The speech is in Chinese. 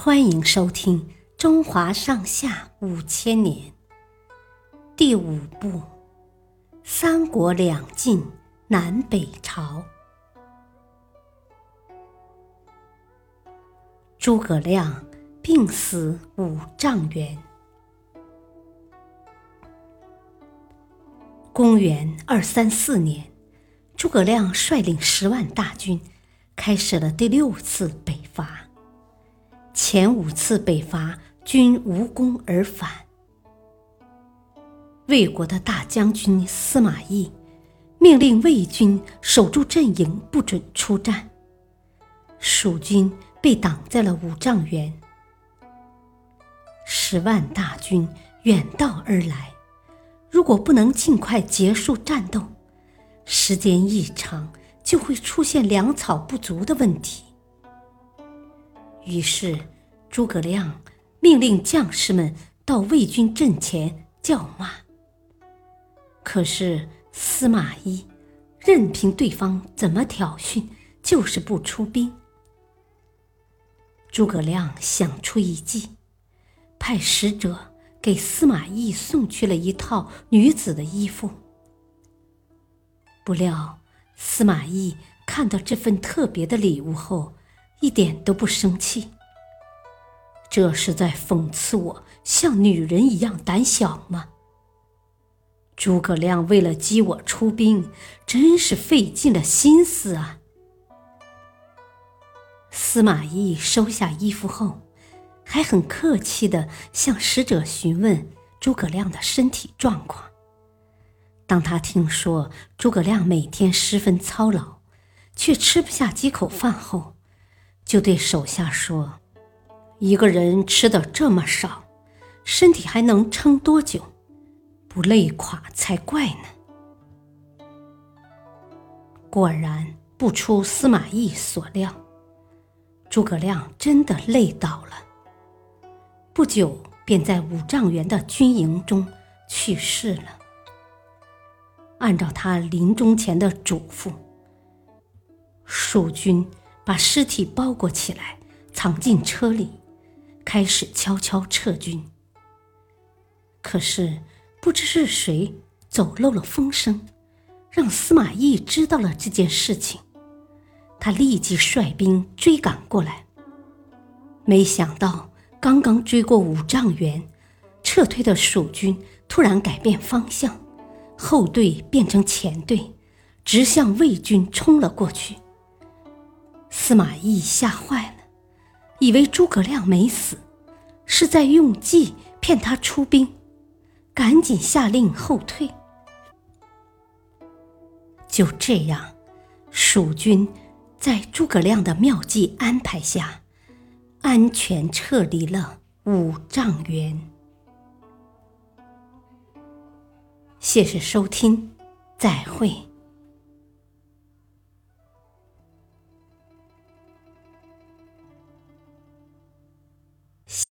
欢迎收听《中华上下五千年》第五部《三国两晋南北朝》。诸葛亮病死五丈原。公元二三四年，诸葛亮率领十万大军，开始了第六次北伐。前五次北伐均无功而返。魏国的大将军司马懿命令魏军守住阵营，不准出战。蜀军被挡在了五丈原。十万大军远道而来，如果不能尽快结束战斗，时间一长就会出现粮草不足的问题。于是，诸葛亮命令将士们到魏军阵前叫骂。可是司马懿任凭对方怎么挑衅，就是不出兵。诸葛亮想出一计，派使者给司马懿送去了一套女子的衣服。不料司马懿看到这份特别的礼物后，一点都不生气。这是在讽刺我像女人一样胆小吗？诸葛亮为了激我出兵，真是费尽了心思啊！司马懿收下衣服后，还很客气的向使者询问诸葛亮的身体状况。当他听说诸葛亮每天十分操劳，却吃不下几口饭后，就对手下说。一个人吃的这么少，身体还能撑多久？不累垮才怪呢！果然不出司马懿所料，诸葛亮真的累倒了。不久便在五丈原的军营中去世了。按照他临终前的嘱咐，蜀军把尸体包裹起来，藏进车里。开始悄悄撤军。可是不知是谁走漏了风声，让司马懿知道了这件事情。他立即率兵追赶过来。没想到刚刚追过五丈原，撤退的蜀军突然改变方向，后队变成前队，直向魏军冲了过去。司马懿吓坏了。以为诸葛亮没死，是在用计骗他出兵，赶紧下令后退。就这样，蜀军在诸葛亮的妙计安排下，安全撤离了五丈原。谢谢收听，再会。